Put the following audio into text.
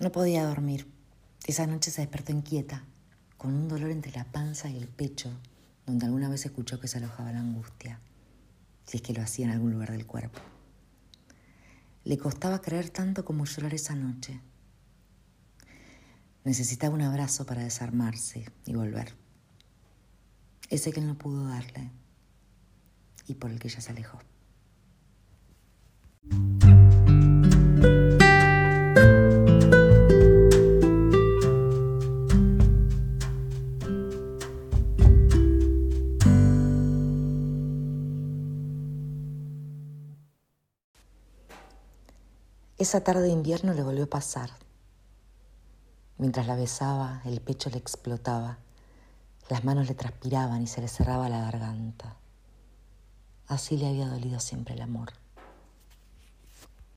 No podía dormir. Esa noche se despertó inquieta, con un dolor entre la panza y el pecho, donde alguna vez escuchó que se alojaba la angustia, si es que lo hacía en algún lugar del cuerpo. Le costaba creer tanto como llorar esa noche. Necesitaba un abrazo para desarmarse y volver. Ese que él no pudo darle y por el que ella se alejó. Esa tarde de invierno le volvió a pasar. Mientras la besaba, el pecho le explotaba, las manos le transpiraban y se le cerraba la garganta. Así le había dolido siempre el amor.